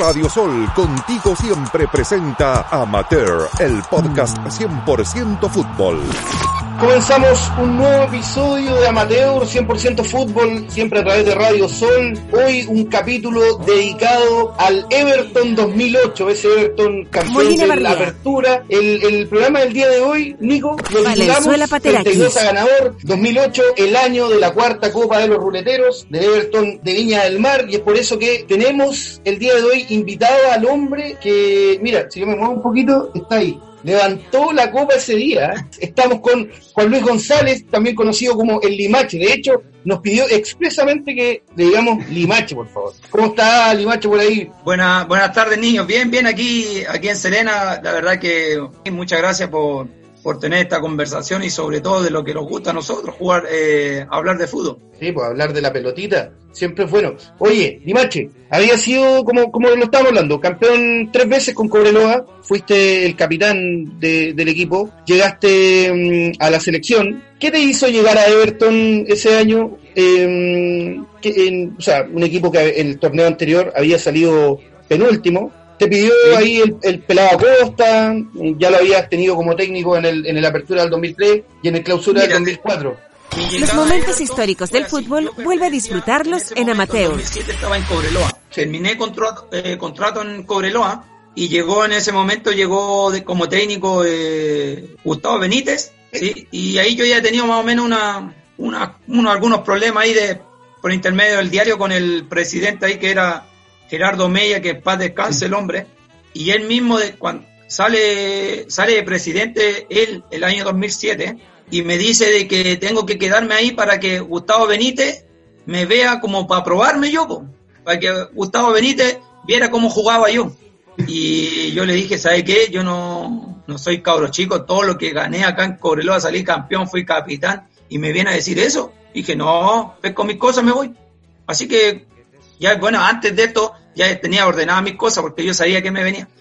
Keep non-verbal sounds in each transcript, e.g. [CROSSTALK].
Radio Sol, contigo siempre presenta Amateur, el podcast 100% fútbol. Comenzamos un nuevo episodio de Amateur 100% Fútbol, siempre a través de Radio Sol. Hoy un capítulo dedicado al Everton 2008, ese Everton campeón de la apertura. El, el, programa del día de hoy, Nico, lo titulamos 32 a ganador 2008, el año de la cuarta Copa de los Ruleteros de Everton de Viña del Mar. Y es por eso que tenemos el día de hoy invitado al hombre que, mira, si yo me muevo un poquito, está ahí levantó la copa ese día. Estamos con Juan Luis González, también conocido como el Limache. De hecho, nos pidió expresamente que le digamos Limache, por favor. ¿Cómo está Limache por ahí? Buena, buenas tardes, niños. Bien, bien aquí, aquí en Serena. La verdad que muchas gracias por, por tener esta conversación y sobre todo de lo que nos gusta a nosotros, jugar, eh, hablar de fútbol. Sí, pues hablar de la pelotita, siempre es bueno. Oye, Dimache, había sido, como, como lo estábamos hablando, campeón tres veces con Cobreloa, fuiste el capitán del equipo, llegaste mm, a la selección. ¿Qué te hizo llegar a Everton ese año? Em, o sea, un equipo que en el torneo anterior había salido penúltimo, te pidió ahí el, el, pelado Costa, ya lo habías tenido como técnico en el, en el apertura del 2003 y en el clausura del 2004. Los momentos históricos del fútbol vuelve a disfrutarlos en amateur. 2007 estaba en Cobreloa. Terminé contrato, eh, contrato en Cobreloa y llegó en ese momento, llegó como técnico eh, Gustavo Benítez. ¿sí? Y ahí yo ya he tenido más o menos una, una, uno, algunos problemas ahí de por intermedio del diario con el presidente ahí que era Gerardo Meya, que paz descanse el hombre, y él mismo cuando sale, sale de presidente él el año 2007 y me dice de que tengo que quedarme ahí para que Gustavo Benítez me vea como para probarme yo, para que Gustavo Benítez viera cómo jugaba yo. Y yo le dije, ¿sabe qué? Yo no, no soy cabro chico, todo lo que gané acá en Cobreloa, salí campeón, fui capitán, y me viene a decir eso. dije, no, pues con mis cosas me voy. Así que, ya, bueno, antes de esto, ya tenía ordenadas mis cosas porque yo sabía que me venía. [LAUGHS]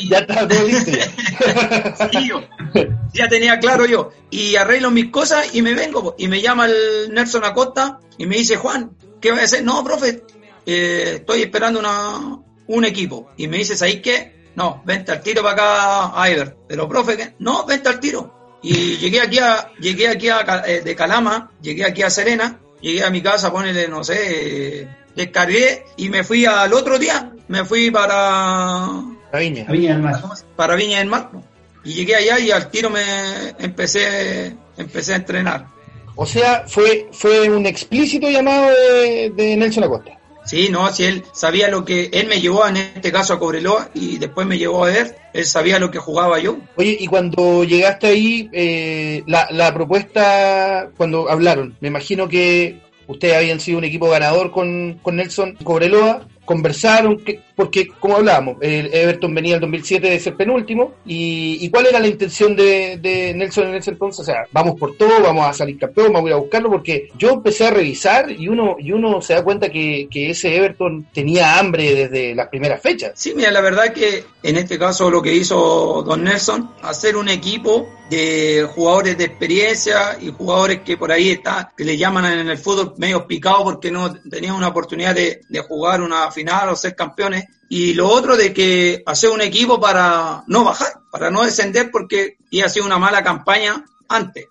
Y, ya estaba [LAUGHS] ya tenía claro yo. Y arreglo mis cosas y me vengo. Y me llama el Nelson Acosta y me dice, Juan, ¿qué voy a hacer? No, profe, eh, estoy esperando una, un equipo. Y me dice, ¿ahí qué? No, vente al tiro para acá a Ever. Pero, profe, ¿qué? No, vente al tiro. Y llegué aquí a, llegué aquí a, eh, de Calama, llegué aquí a Serena, llegué a mi casa, ponele, no sé, descargué y me fui al otro día, me fui para... Para Viña. del Mar. Para Viña del Mar. Y llegué allá y al tiro me empecé, empecé a entrenar. O sea, fue, fue un explícito llamado de, de Nelson Acosta. Sí, no, si él sabía lo que, él me llevó en este caso a Cobreloa y después me llevó a ver, él sabía lo que jugaba yo. Oye, y cuando llegaste ahí, eh, la, la propuesta, cuando hablaron, me imagino que ustedes habían sido un equipo ganador con, con Nelson Cobreloa, conversaron, porque como hablábamos, el Everton venía el 2007 de ser penúltimo, y, cuál era la intención de, Nelson en ese entonces, o sea, vamos por todo, vamos a salir campeón, vamos a ir a buscarlo, porque yo empecé a revisar y uno, y uno se da cuenta que, ese Everton tenía hambre desde las primeras fechas. Sí, mira, la verdad que en este caso lo que hizo Don Nelson, hacer un equipo de jugadores de experiencia y jugadores que por ahí está, que le llaman en el fútbol medio picado porque no tenían una oportunidad de, de jugar una final o ser campeones. Y lo otro de que hacer un equipo para no bajar, para no descender porque iba sido una mala campaña antes.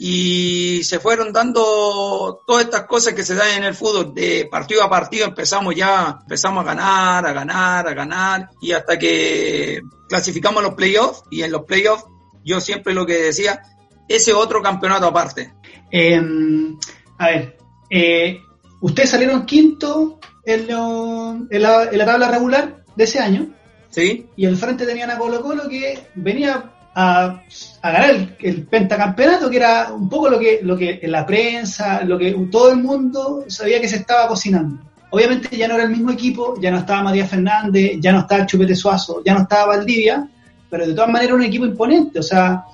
Y se fueron dando todas estas cosas que se dan en el fútbol, de partido a partido empezamos ya, empezamos a ganar, a ganar, a ganar, y hasta que clasificamos los playoffs, y en los playoffs yo siempre lo que decía, ese otro campeonato aparte. Em, a ver, eh, ustedes salieron quinto en, la, tabla regular de ese año. Sí. Y al frente tenían a Colo Colo que venía a, ganar el, pentacampeonato, que era un poco lo que, lo que en la prensa, lo que todo el mundo sabía que se estaba cocinando. obviamente ya no era el mismo equipo, ya no estaba Matías Fernández, ya no estaba Chupete Suazo, ya no estaba Valdivia, pero de todas maneras era un equipo imponente, o sea,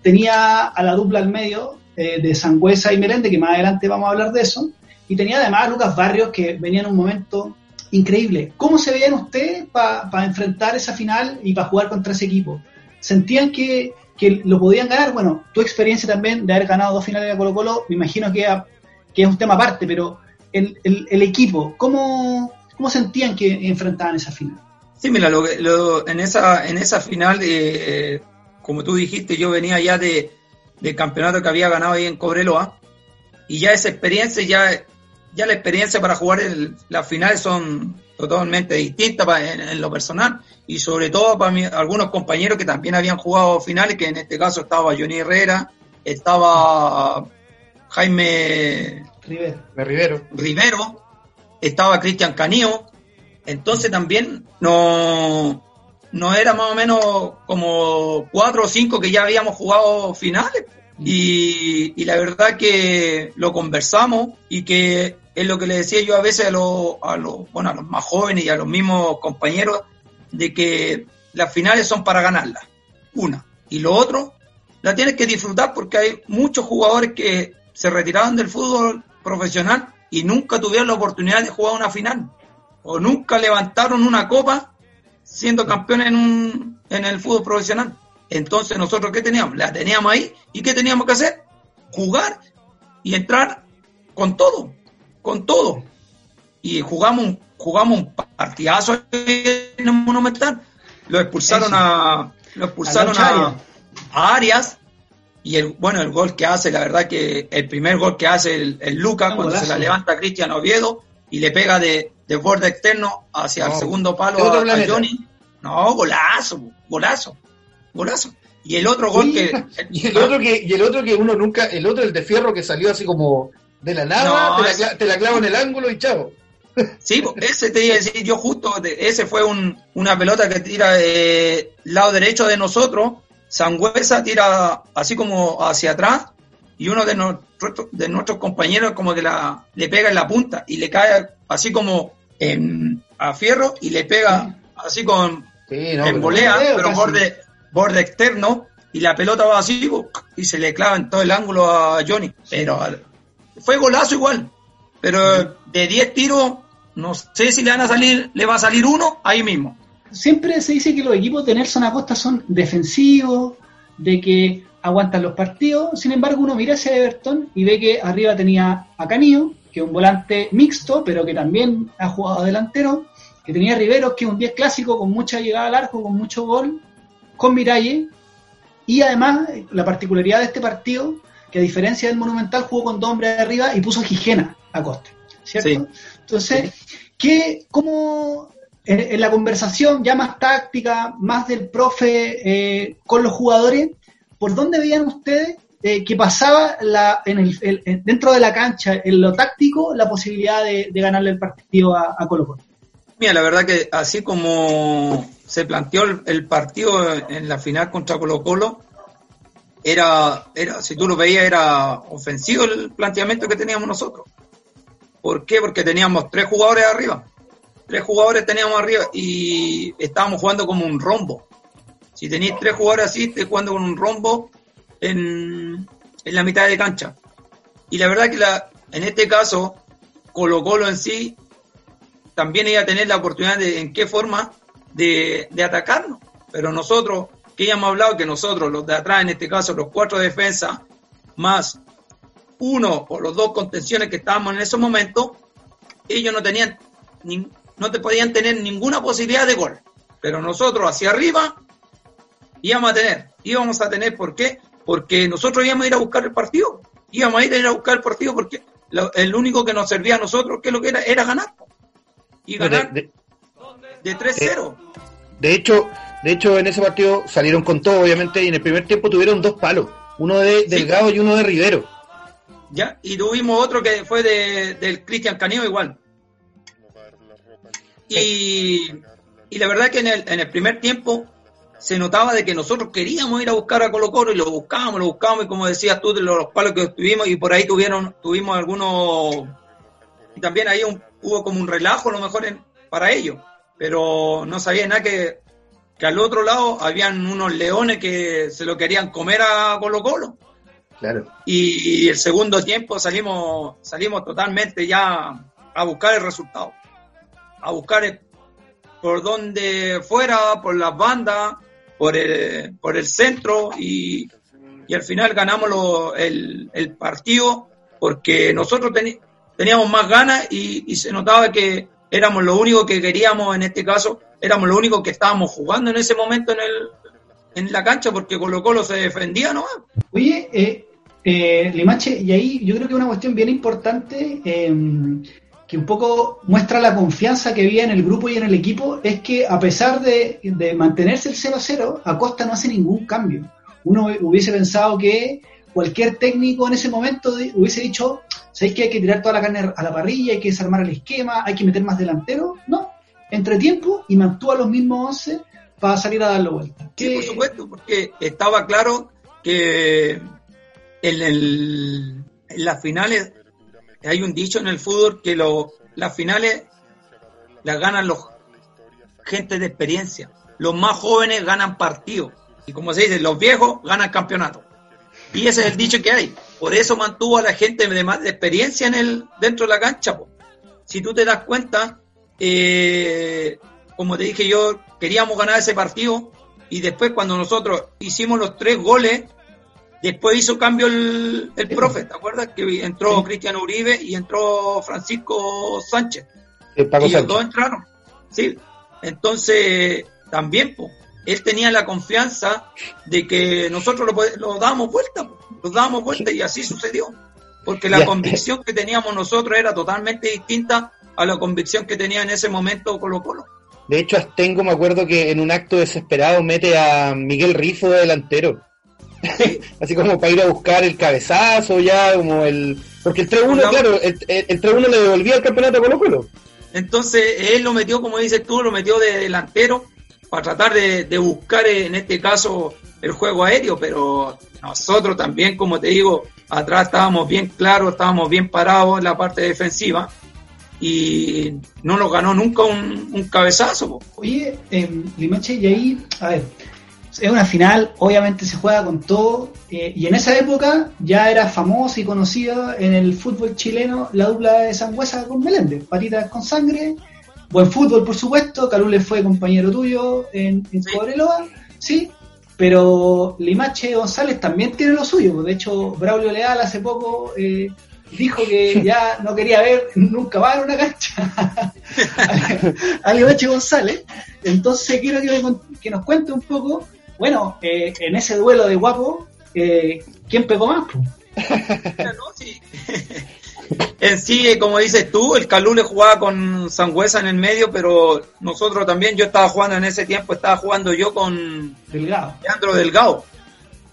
tenía a la dupla al medio eh, de Sangüesa y Merende, que más adelante vamos a hablar de eso, y tenía además a Lucas Barrios, que venía en un momento increíble. ¿Cómo se veían ustedes para enfrentar esa final y para jugar contra ese equipo? ¿Sentían que, que, lo podían ganar? Bueno, tu experiencia también de haber ganado dos finales de Colo Colo, me imagino que, que es un tema aparte, pero el, el, equipo, ¿cómo, ¿cómo sentían que enfrentaban esa final? Sí, mira, lo, en, esa, en esa final, eh, como tú dijiste, yo venía ya de, del campeonato que había ganado ahí en Cobreloa, y ya esa experiencia, ya, ya la experiencia para jugar el, las finales son totalmente distintas en, lo personal, y sobre todo para algunos compañeros que también habían jugado finales, que en este caso estaba Johnny Herrera, estaba Jaime Rivero. Rivero, estaba Cristian Canío, entonces también no, no era más o menos como cuatro o cinco que ya habíamos jugado finales. Y, la verdad que lo conversamos y que es lo que le decía yo a veces a los, a los, bueno, a los más jóvenes y a los mismos compañeros, de que las finales son para ganarlas, una. Y lo otro, la tienes que disfrutar porque hay muchos jugadores que se retiraron del fútbol profesional y nunca tuvieron la oportunidad de jugar una final. O nunca levantaron una copa siendo campeones en, un, en el fútbol profesional. Entonces nosotros ¿qué teníamos? La teníamos ahí y ¿qué teníamos que hacer? Jugar y entrar con todo, con todo. Y jugamos un, jugamos un partidazo en el Monumental. Lo expulsaron a lo expulsaron a, a Arias y el, bueno, el gol que hace, la verdad que el primer gol que hace el, el Lucas, cuando se la levanta Cristian Oviedo y le pega de, de borde externo hacia el segundo palo a, Johnny. No, golazo, golazo, golazo. Y el otro gol que. [LAUGHS] Y el otro que, y el otro que uno nunca, el otro, el de fierro que salió así como de la nada, te, la, clavo en el ángulo y chavo. [LAUGHS] Sí, ese te iba a decir, yo justo, ese fue un, una pelota que tira de lado derecho de nosotros, Sangüesa tira así como hacia atrás y uno de, nuestros, de nuestros compañeros como que la, le pega en la punta y le cae así como en, a fierro y le pega así con en volea, pero borde, borde externo y la pelota va así y se le clava en todo el ángulo a Johnny. Pero fue golazo igual. Pero de 10 tiros, no sé si le van a salir, le va a salir uno ahí mismo siempre se dice que los equipos de Nelson Acosta son defensivos, de que aguantan los partidos. Sin embargo, uno mira hacia Everton y ve que arriba tenía a Canillo, que es un volante mixto, pero que también ha jugado delantero, que tenía Riveros, que es un 10 clásico con mucha llegada al arco, con mucho gol, con Miralle, y además la particularidad de este partido, que a diferencia del Monumental jugó con dos hombres arriba y puso a Gijena a Costa, ¿cierto? Entonces, ¿qué, ¿cómo en, la conversación ya más táctica, más del profe eh, con los jugadores, ¿por dónde veían ustedes eh, que pasaba la, en el, dentro de la cancha, en lo táctico, la posibilidad de, ganarle el partido a, Colo Colo? Mira, la verdad que así como se planteó el, partido en la final contra Colo Colo, era, era, si tú lo veías, era ofensivo el planteamiento que teníamos nosotros. ¿Por qué? Porque teníamos tres jugadores arriba tres jugadores teníamos arriba y estábamos jugando como un rombo. Si tenéis tres jugadores así, estés jugando con un rombo en, la mitad de cancha. Y la verdad que la, en este caso, Colo Colo en sí también iba a tener la oportunidad de en qué forma de, de atacarnos. Pero nosotros, que ya hemos hablado, que nosotros, los de atrás, en este caso, los cuatro defensas, más uno o los dos contenciones que estábamos en esos momentos, ellos no tenían ni, no te podían tener ninguna posibilidad de gol. Pero nosotros hacia arriba íbamos a tener, íbamos a tener, ¿por qué? Porque nosotros íbamos a ir a buscar el partido, íbamos a ir a, buscar el partido porque el único que nos servía a nosotros, que lo que era, era ganar. Y ganar de, 3-0. De, hecho, de hecho, en ese partido salieron con todo, obviamente, y en el primer tiempo tuvieron dos palos, uno de Delgado y uno de Rivero. Ya, y tuvimos otro que fue de, del Cristian Caneo igual. Y, la verdad que en el, en el primer tiempo se notaba de que nosotros queríamos ir a buscar a Colo Colo y lo buscábamos, lo buscábamos y como decías tú, de los, palos que tuvimos y por ahí tuvieron, tuvimos algunos, y también hay un, hubo como un relajo a lo mejor para ellos, pero no sabía nada que, que al otro lado habían unos leones que se lo querían comer a Colo Colo. Claro. Y, el segundo tiempo salimos, salimos totalmente ya a buscar el resultado, a buscar por donde fuera, por las bandas, por el, por el centro y, y al final ganamos el, el, partido porque nosotros teníamos más ganas y, y, se notaba que éramos lo único que queríamos en este caso, éramos lo único que estábamos jugando en ese momento en el en la cancha porque Colo Colo se defendía ¿no? Oye, eh, eh, Limache, y ahí yo creo que una cuestión bien importante em, que un poco muestra la confianza que había en el grupo y en el equipo es que a pesar de, de mantenerse el 0-0, Acosta no hace ningún cambio uno hubiese pensado que cualquier técnico en ese momento hubiese dicho, ¿sabéis que hay que tirar toda la carne a la parrilla, hay que desarmar el esquema, hay que meter más delantero? No, entre tiempo y mantuvo a los mismos 11 para salir a darlo vuelta. Sí, por supuesto, porque estaba claro que en, el, las finales, hay un dicho en el fútbol que las finales las ganan los gente de experiencia. Los más jóvenes ganan partidos y como se dice, los viejos ganan campeonato. Y ese es el dicho que hay. Por eso mantuvo a la gente de más experiencia en el, dentro de la cancha. Si tú te das cuenta, eh, como te dije yo, queríamos ganar ese partido y después cuando nosotros hicimos los tres goles, después hizo cambio el, el profe, ¿te acuerdas? Que entró Cristiano Uribe y entró Francisco Sánchez. y los dos entraron. Sí. Entonces, también, pues, él tenía la confianza de que nosotros lo, lo dábamos vuelta, lo dábamos vuelta y así sucedió. Porque la convicción que teníamos nosotros era totalmente distinta a la convicción que tenía en ese momento Colo Colo. De hecho, Astengo me acuerdo que en un acto desesperado mete a Miguel Rifo de delantero. [LAUGHS] Así como para ir a buscar el cabezazo ya, como el... Porque el 3-1, claro, el, el 3-1 le devolvía el campeonato a Colo Colo. Entonces, él lo metió, como dices tú, lo metió de delantero para tratar de, buscar en este caso el juego aéreo, pero nosotros también, como te digo, atrás estábamos bien claros, estábamos bien parados en la parte defensiva y no nos ganó nunca un, cabezazo. Oye, eh, Limache, y ahí, a ver, es una final, obviamente se juega con todo, eh, y en esa época ya era famosa y conocida en el fútbol chileno la dupla de Sangüesa con Meléndez, patitas con sangre Buen fútbol, por supuesto. Calule fue compañero tuyo en, en Cobreloa, sí. Pero Limache González también tiene lo suyo. De hecho, Braulio Leal hace poco eh, dijo que ya no quería ver nunca más en una cancha [LAUGHS] a, Limache González. Entonces quiero que, nos cuente un poco, bueno, eh, en ese duelo de guapo, eh, ¿quién pegó más? [LAUGHS] en sí, como dices tú, el Calule jugaba con Sangüesa en el medio, pero nosotros también, yo estaba jugando en ese tiempo, estaba jugando yo con Delgado. Leandro Delgado.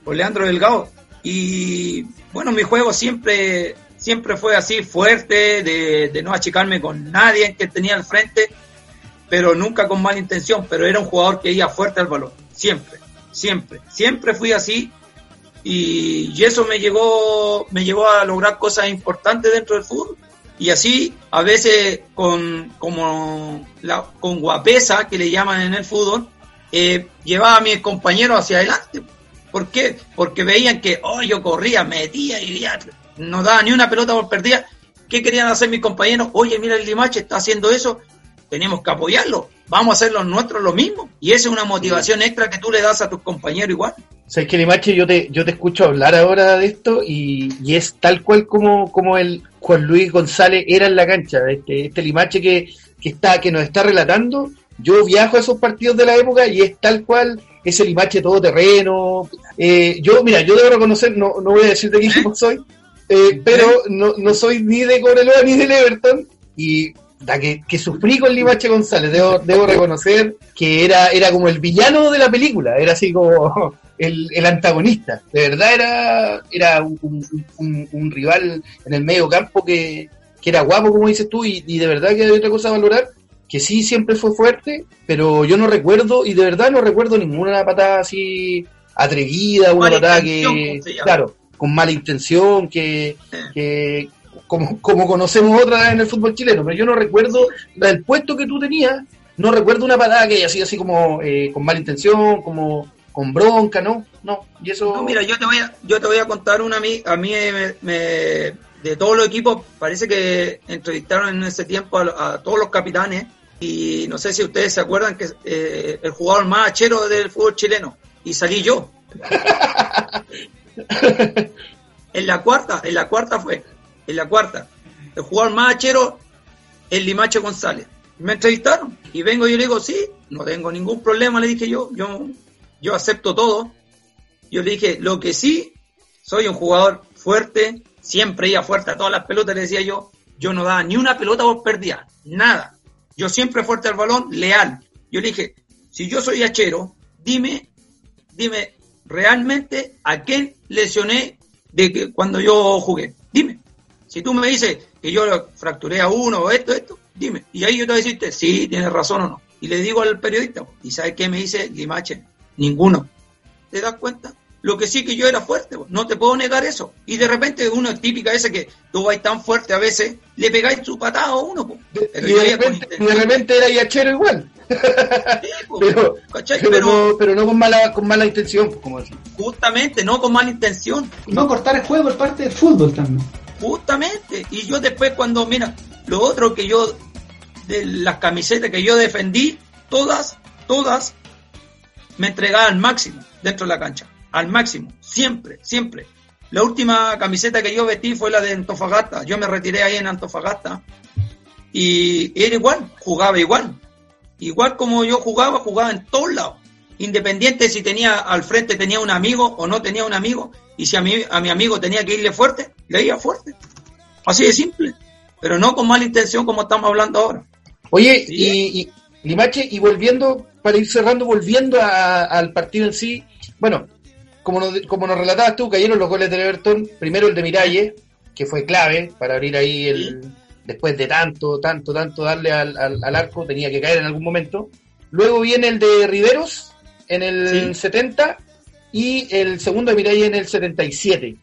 Con Leandro Delgado. Y bueno, mi juego siempre, siempre fue así, fuerte, de, no achicarme con nadie que tenía al frente, pero nunca con mala intención, pero era un jugador que iba fuerte al balón, siempre, siempre, siempre fui así y, eso me llegó, me llevó a lograr cosas importantes dentro del fútbol. Y así, a veces con, como con guapesa, que le llaman en el fútbol, eh, llevaba a mis compañeros hacia adelante. ¿Por qué? Porque veían que, oh, yo corría, metía y no daba ni una pelota por perdida. ¿Qué querían hacer mis compañeros? Oye, mira el Limache está haciendo eso, tenemos que apoyarlo. Vamos a hacer los nuestros lo mismo. Y esa es una motivación extra que tú le das a tus compañeros igual. Sabes que Limache, yo te, yo te escucho hablar ahora de esto y, es tal cual como, como el Juan Luis González era en la cancha. Este, este Limache que, que, está, que nos está relatando, yo viajo a esos partidos de la época y es tal cual ese Limache todoterreno. Eh, yo, mira, yo debo reconocer, no, no voy a decir de qué equipo [LAUGHS] soy, eh, pero no, no soy ni de Cobreloa ni de Everton y da que, que sufrí con Limache González, debo, debo reconocer que era, era como el villano de la película, era así como [LAUGHS] el, antagonista. De verdad era, era un, rival en el medio campo que, era guapo, como dices tú, y, de verdad que hay otra cosa a valorar, que sí siempre fue fuerte, pero yo no recuerdo, y de verdad no recuerdo ninguna patada así atrevida, una patada que, claro, con mala intención, que, que como, como conocemos otras en el fútbol chileno, pero yo no recuerdo el puesto que tú tenías, no recuerdo una patada que haya sido así como eh, con mala intención, como con bronca, ¿no? No, y eso... No, mira, yo te voy a, yo te voy a contar una a mí, a mí me, de todos los equipos, parece que entrevistaron en ese tiempo a, todos los capitanes y no sé si ustedes se acuerdan que eh, el jugador más achero del fútbol chileno y salí yo. [LAUGHS] [LAUGHS] en la cuarta, en la cuarta fue, en la cuarta, el jugador más achero, el Limache González. Me entrevistaron y vengo y le digo, sí, no tengo ningún problema, le dije yo, yo, yo acepto todo. Yo le dije, lo que sí, soy un jugador fuerte, siempre iba fuerte a todas las pelotas, le decía yo, yo no daba ni una pelota por perdida, nada. Yo siempre fuerte al balón, leal. Yo le dije, si yo soy hachero, dime, dime realmente a quién lesioné de que cuando yo jugué. Dime. Si tú me dices que yo fracturé a uno o esto, esto, dime. Y ahí yo te voy a sí, tienes razón o no. Y le digo al periodista, ¿y sabes qué me dice Limache? Ninguno. ¿Te das cuenta? Lo que sí que yo era fuerte, no te puedo negar eso. Y de repente uno es típica ese que tú vais tan fuerte a veces, le pegáis su patada a uno. Pero y, de repente, era yachero igual. [LAUGHS] pero, pero, no, con mala con mala intención, como Justamente, no con mala intención. No cortar el juego por parte del fútbol también. Justamente. Y yo después cuando, mira, lo otro que yo, de las camisetas que yo defendí, todas, todas, me entregaba al máximo dentro de la cancha al máximo, siempre, siempre. La última camiseta que yo vestí fue la de Antofagasta. Yo me retiré ahí en Antofagasta y era igual, jugaba igual. Igual como yo jugaba, jugaba en todos lados. Independiente si tenía al frente tenía un amigo o no tenía un amigo. Y si a mi, a mi amigo tenía que irle fuerte, le iba fuerte. Así de simple. Pero no con mala intención como estamos hablando ahora. Oye, y, y, Limache, y volviendo, para ir cerrando, volviendo al partido en sí, bueno, como nos, como nos relatabas tú, cayeron los goles del Everton. Primero el de Miralle, que fue clave para abrir ahí el. Después de tanto, tanto, tanto darle al, al, arco, tenía que caer en algún momento. Luego viene el de Riveros en el 70 y el segundo de Miralle en el 77.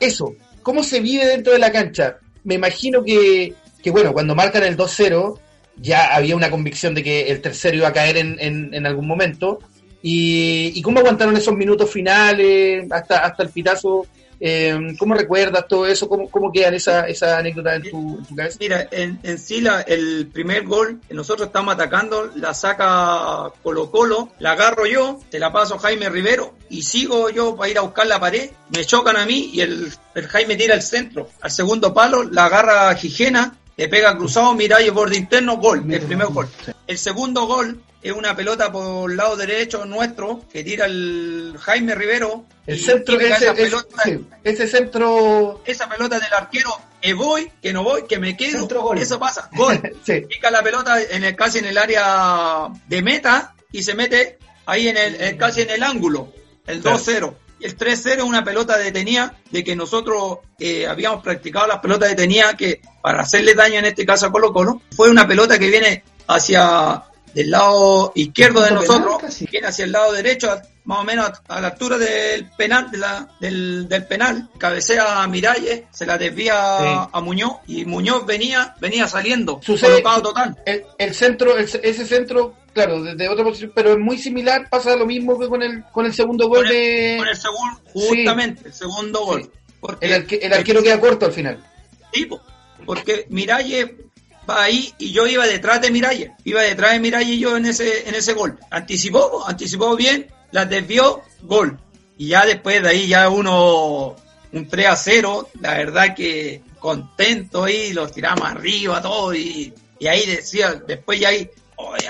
Eso, ¿cómo se vive dentro de la cancha? Me imagino que, que bueno, cuando marcan el 2-0, ya había una convicción de que el tercero iba a caer en, en, en algún momento ¿Y, cómo aguantaron esos minutos finales hasta, hasta el pitazo? Eh, ¿Cómo recuerdas todo eso? ¿Cómo, cómo quedan esa, esa anécdota en tu, cabeza? Mira, en, en sí la, el primer gol, nosotros estamos atacando, la saca Colo Colo, la agarro yo, te la paso a Jaime Rivero y sigo yo para ir a buscar la pared, me chocan a mí y el, el Jaime tira al centro, al segundo palo, la agarra Gijena, le pega cruzado, mira y borde interno, gol, el primer gol. El segundo gol es una pelota por el lado derecho nuestro que tira el Jaime Rivero. El centro, ese, esa pelota, ese centro. Esa pelota del arquero, que voy, que no voy, que me quedo. Gol. Eso pasa, gol. [LAUGHS] Pica la pelota en el, casi en el área de meta y se mete ahí en el, casi en el ángulo, el 2-0. Y el 3-0 es una pelota detenida de que nosotros eh, habíamos practicado las pelotas detenidas que para hacerle daño en este caso a Colo Colo, fue una pelota que viene hacia del lado izquierdo de nosotros, viene hacia el lado derecho, más o menos a, la altura del penal, de la, del, del, penal, cabecea a Miralles, se la desvía a Muñoz y Muñoz venía, venía saliendo, Sucede, total. El, centro, ese centro, claro, desde otra posición, pero es muy similar, pasa lo mismo que con el, con el segundo gol de. Con el segundo, justamente, el segundo gol. Porque, el, el arquero queda corto al final. Sí, porque Miralles va ahí y yo iba detrás de Miralles, iba detrás de Miralles yo en ese, en ese gol. Anticipó, anticipó bien, las desvió, gol. Y ya después de ahí ya uno, un 3 a 0, la verdad que contento ahí, los tiramos arriba todo y, y ahí decía, después ya ahí,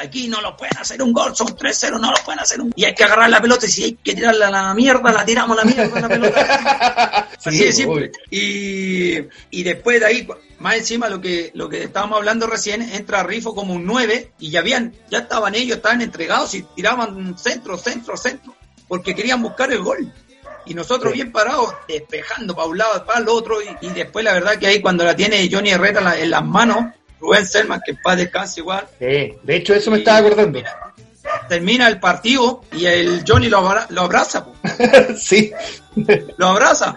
aquí no lo pueden hacer un gol, son 3-0, no lo pueden hacer un Y hay que agarrar la pelota y si hay que tirarla a la mierda, la tiramos a la mierda la pelota. [LAUGHS] Así de simple. Y, y después de ahí, más encima lo que, lo que estábamos hablando recién, entra Rifo como un 9 y ya habían, ya estaban ellos, estaban entregados y tiraban centro, centro, centro, porque querían buscar el gol. Y nosotros bien parados, despejando para un lado, para el otro, y, después la verdad que ahí cuando la tiene Johnny Herrera en las manos, Rubén Selman, que paz descanse igual. de hecho eso me estaba acordando. termina el partido y el Johnny lo, abraza. [LAUGHS] sí. Lo abraza.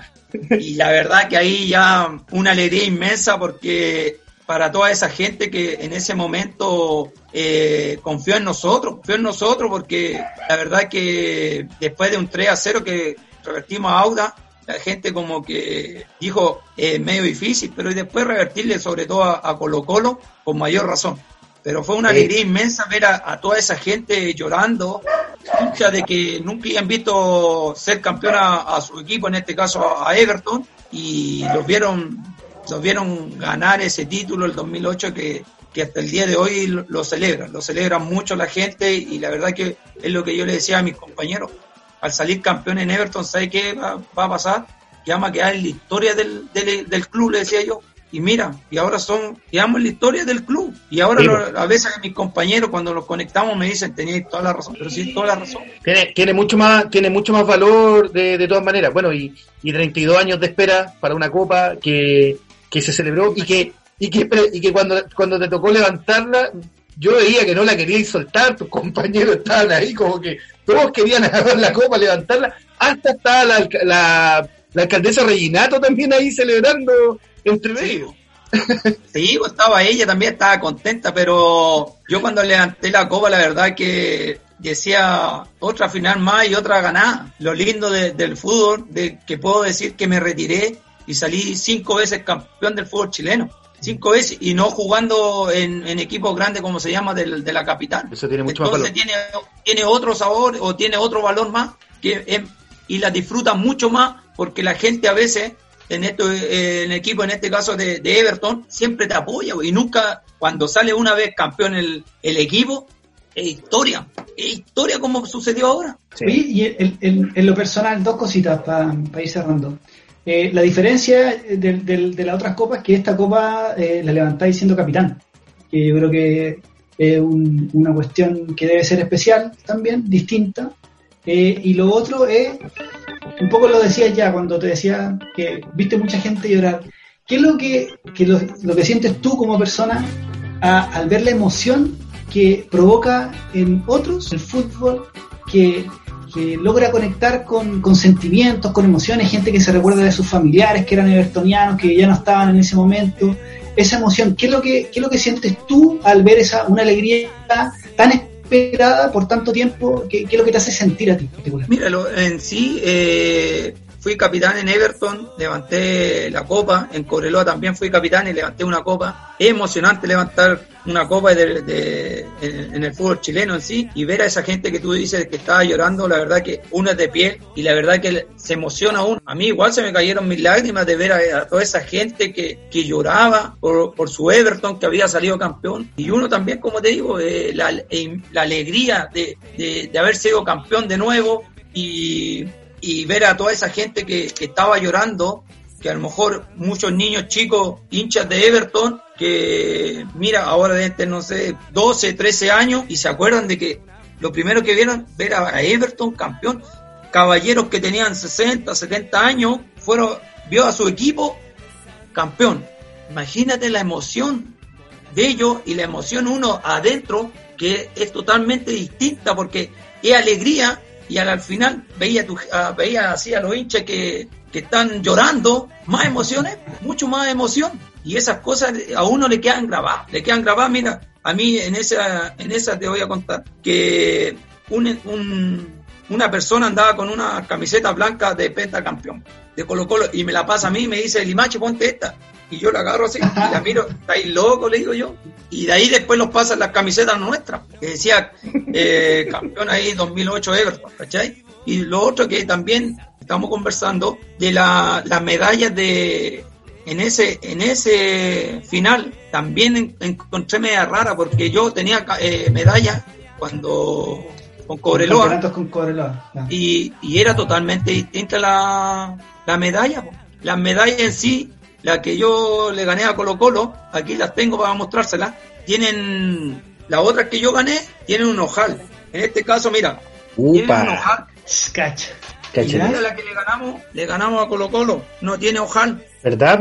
Y la verdad que ahí ya una alegría inmensa porque para toda esa gente que en ese momento eh, confió en nosotros, confió en nosotros porque la verdad que después de un 3 a 0 que revertimos a Auda, la gente como que dijo eh, medio difícil, pero después revertirle sobre todo a, Colo Colo con mayor razón. Pero fue una alegría inmensa ver a, toda esa gente llorando, mucha de que nunca habían visto ser campeón a, su equipo, en este caso a Everton, y los vieron nos vieron ganar ese título el 2008 que, que hasta el día de hoy lo, celebran, lo celebran mucho la gente y la verdad que es lo que yo le decía a mis compañeros, al salir campeón en Everton, ¿sabe qué va, a pasar? Que vamos a quedar en la historia del, del, club, le decía yo, y mira, y ahora son, en la historia del club. Y ahora a veces mis compañeros cuando nos conectamos me dicen, teníais toda la razón, pero sí, toda la razón. Tiene, tiene mucho más, tiene mucho más valor de, de todas maneras. Bueno, y, y 32 años de espera para una copa que, que se celebró y que, y que, y que cuando, cuando te tocó levantarla, yo veía que no la queríais soltar, tus compañeros estaban ahí como que todos querían [LAUGHS] agarrar la copa, levantarla, hasta estaba la, la, la alcaldesa Reginato también ahí celebrando entre medio. Sí, pues, estaba ella también, estaba contenta, pero yo cuando levanté la copa, la verdad que decía otra final más y otra ganada. Lo lindo del fútbol, de que puedo decir que me retiré y salí cinco veces campeón del fútbol chileno. Cinco veces y no jugando en, equipos grandes como se llama de, de la capital. Eso tiene mucho Entonces tiene, tiene otro sabor o tiene otro valor más que, y la disfruta mucho más porque la gente a veces en esto eh, en el equipo en este caso de, Everton siempre te apoya y nunca cuando sale una vez campeón el, el equipo es historia es historia como sucedió ahora sí. y en, lo personal dos cositas para ir cerrando eh, la diferencia de, las otras copas es que esta copa eh, la levantáis siendo capitán, que yo creo que es una cuestión que debe ser especial también, distinta. Eh, y lo otro es, un poco lo decías ya cuando te decía que viste mucha gente llorar. ¿Qué es lo que, lo, que sientes tú como persona al ver la emoción que provoca en otros el fútbol que que logra conectar con, sentimientos, con emociones, gente que se recuerda de sus familiares que eran evertonianos, que ya no estaban en ese momento. Esa emoción, ¿qué es lo que, qué es lo que sientes tú al ver esa una alegría tan esperada por tanto tiempo? ¿Qué, es lo que te hace sentir a ti? Mira, en sí, eh, fui capitán en Everton, levanté la copa, en Cobreloa también fui capitán y levanté una copa. Es emocionante levantar una copa en, el fútbol chileno en sí y ver a esa gente que tú dices que estaba llorando, la verdad que uno es de piel y la verdad que se emociona uno. A mí igual se me cayeron mis lágrimas de ver a, toda esa gente que, que lloraba por, por, su Everton que había salido campeón y uno también, como te digo, eh, la, la, alegría de, de haber sido campeón de nuevo y y ver a toda esa gente que, estaba llorando, que a lo mejor muchos niños chicos, hinchas de Everton, que mira, ahora de no sé, 12, 13 años, y se acuerdan de que lo primero que vieron, ver a Everton campeón, caballeros que tenían 60, 70 años, fueron, vio a su equipo campeón. Imagínate la emoción de ellos y la emoción uno adentro, que es totalmente distinta porque es alegría y al, final veía, tu, ah, veía así a los hinchas que, están llorando, más emociones, mucho más emoción. Y esas cosas a uno le quedan grabadas, le quedan grabadas. Mira, a mí en esa, en esa te voy a contar que un, una persona andaba con una camiseta blanca de pentacampeón, de Colo Colo, y me la pasa a mí y me dice, Limache, ponte esta y yo la agarro así y la miro, estáis loco, le digo yo. Y de ahí después nos pasan las camisetas nuestras, que decía eh, campeón ahí 2008 Everton, ¿cachai? Y lo otro que también estamos conversando de la, las medallas de. En ese, en ese final también encontré media rara porque yo tenía eh, medallas cuando con Cobreloa, con y, y, era totalmente distinta la, la medalla. Las medallas en sí la que yo le gané a Colo Colo, aquí las tengo para mostrárselas, tienen, la otra que yo gané, tienen un ojal. En este caso, mira, tienen un ojal. Cacha. Y la que le ganamos, le ganamos a Colo Colo, no tiene ojal. ¿Verdad,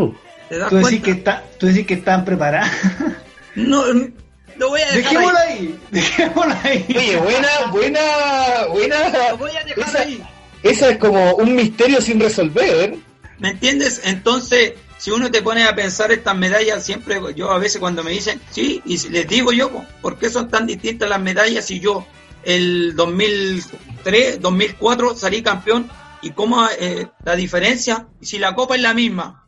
¿Tú decís, que está, ¿Tú decís que están preparadas? no, lo voy a dejar Dejémoslo ahí. Dejémoslo ahí. Oye, buena, buena, buena. Lo voy a dejar ahí. Esa es como un misterio sin resolver. ¿Me entiendes? Entonces, si uno te pone a pensar estas medallas, siempre yo a veces cuando me dicen, sí, y les digo yo, ¿por qué son tan distintas las medallas si yo el 2003, 2004 salí campeón y cómo eh, la diferencia si la copa es la misma?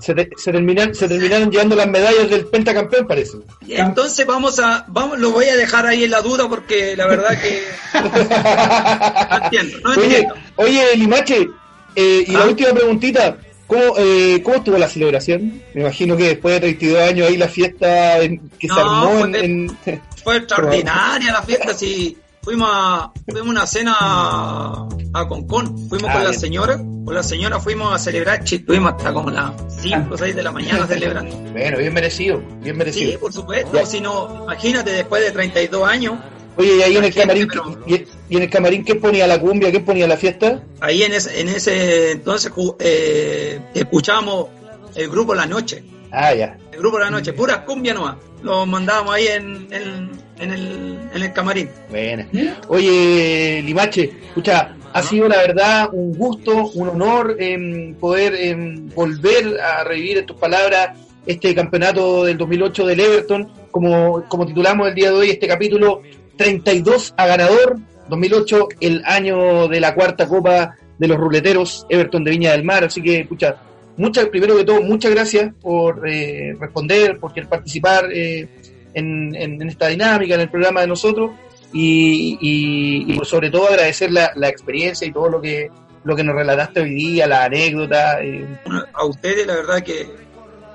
Se, se, terminan, se terminaron llevando las medallas del pentacampeón, parece. entonces vamos a, vamos, lo voy a dejar ahí en la duda porque la verdad que [LAUGHS] no entiendo, no entiendo. Oye, oye Limache, eh, y la ah. última preguntita, ¿cómo, eh, ¿cómo estuvo la celebración? Me imagino que después de 32 años ahí la fiesta que se armó en, [LAUGHS] Fue extraordinaria la fiesta, sí fuimos a, fuimos una cena a, Concón, fuimos ah, con la señora, con la señora fuimos a celebrar, estuvimos hasta como las 5 o 6 de la mañana [LAUGHS] celebrando. Bueno, bien merecido, bien merecido. Sí, por supuesto, si no, imagínate después de 32 años. Oye, y ahí en el camarín, y, en el camarín, ¿qué ponía la cumbia? ¿Qué ponía la fiesta? Ahí en ese, en ese entonces eh, escuchábamos el grupo La Noche. Ah, ya. El grupo La Noche, pura cumbia nomás. Lo mandábamos ahí en, en, en el, en el camarín. Bueno. Oye, Limache, escucha, ha sido la verdad un gusto, un honor em, poder em, volver a revivir en tus palabras este campeonato del 2008 del Everton, como, como titulamos el día de hoy este capítulo, 32 a ganador, 2008 el año de la cuarta copa de los ruleteros, Everton de Viña del Mar, así que, escucha, muchas, primero que todo, muchas gracias por eh, responder, por querer participar eh, en, en, esta dinámica, en el programa de nosotros y, y, sobre todo agradecer la, experiencia y todo lo que lo que nos relataste hoy día, la anécdota. Eh. A ustedes, la verdad que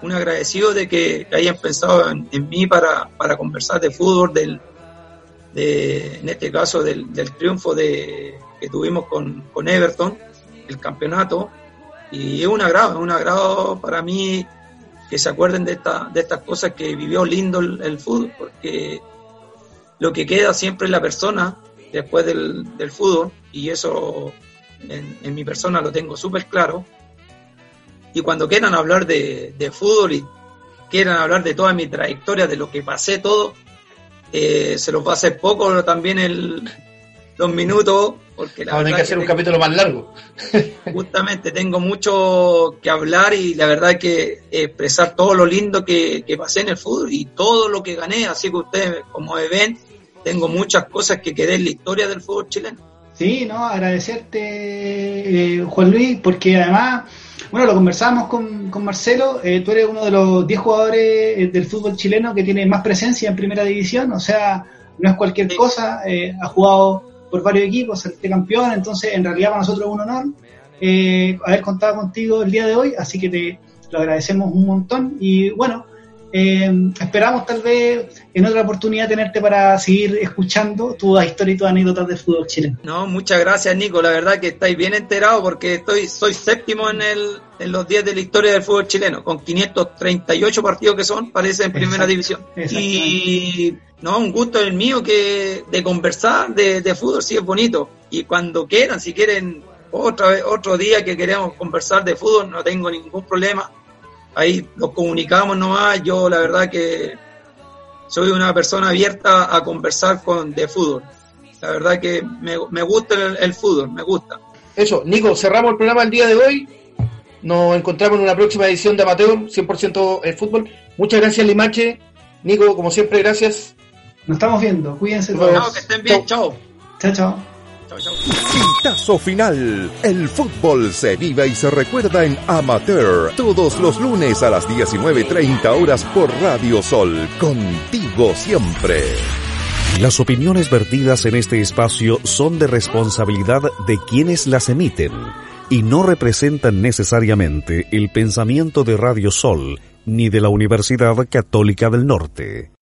un agradecido de que hayan pensado en, mí para, para, conversar de fútbol, del, de, en este caso del, del triunfo de, que tuvimos con, con Everton, el campeonato. Y es un agrado, es un agrado para mí que se acuerden de, esta, de estas cosas que vivió lindo el, fútbol, porque lo que queda siempre es la persona después del, fútbol, y eso en, mi persona lo tengo súper claro. Y cuando quieran hablar de, fútbol y quieran hablar de toda mi trayectoria, de lo que pasé todo, eh, se los va a hacer poco también el, los minutos, porque la Ahora hay que hacer un capítulo más largo. justamente tengo mucho que hablar y la verdad que expresar todo lo lindo que, pasé en el fútbol y todo lo que gané, así que ustedes como ven, tengo muchas cosas que quedé en la historia del fútbol chileno. Sí, no, agradecerte, eh, Juan Luis, porque además, bueno, lo conversamos con, con Marcelo, eh, tú eres uno de los 10 jugadores eh, del fútbol chileno que tiene más presencia en primera división, o sea, no es cualquier cosa, ha jugado por varios equipos, saliste campeón, entonces en realidad para nosotros es un honor eh, haber contado contigo el día de hoy, así que te lo agradecemos un montón y bueno, eh, esperamos tal vez en otra oportunidad tenerte para seguir escuchando tu historia y tus anécdotas de fútbol chileno. No, muchas gracias Nico, la verdad que estáis bien enterados porque estoy soy séptimo en el en los 10 de la historia del fútbol chileno, con 538 partidos que son, parece en primera división. Y no, un gusto el mío que de conversar de, de fútbol, sí es bonito. Y cuando quieran, si quieren otra vez, otro día que queremos conversar de fútbol, no tengo ningún problema ahí nos comunicamos nomás. Yo la verdad que soy una persona abierta a conversar con de fútbol. La verdad que me, me gusta el, fútbol, me gusta. Eso, Nico, cerramos el programa el día de hoy. Nos encontramos en una próxima edición de Amateur 100% el fútbol. Muchas gracias, Limache. Nico, como siempre, gracias. Nos estamos viendo. Cuídense todos. que estén bien. Chao. Chao, chao. Quintazo final. El fútbol se vive y se recuerda en Amateur. Todos los lunes a las 19.30 horas por Radio Sol. Contigo siempre. Las opiniones vertidas en este espacio son de responsabilidad de quienes las emiten y no representan necesariamente el pensamiento de Radio Sol ni de la Universidad Católica del Norte.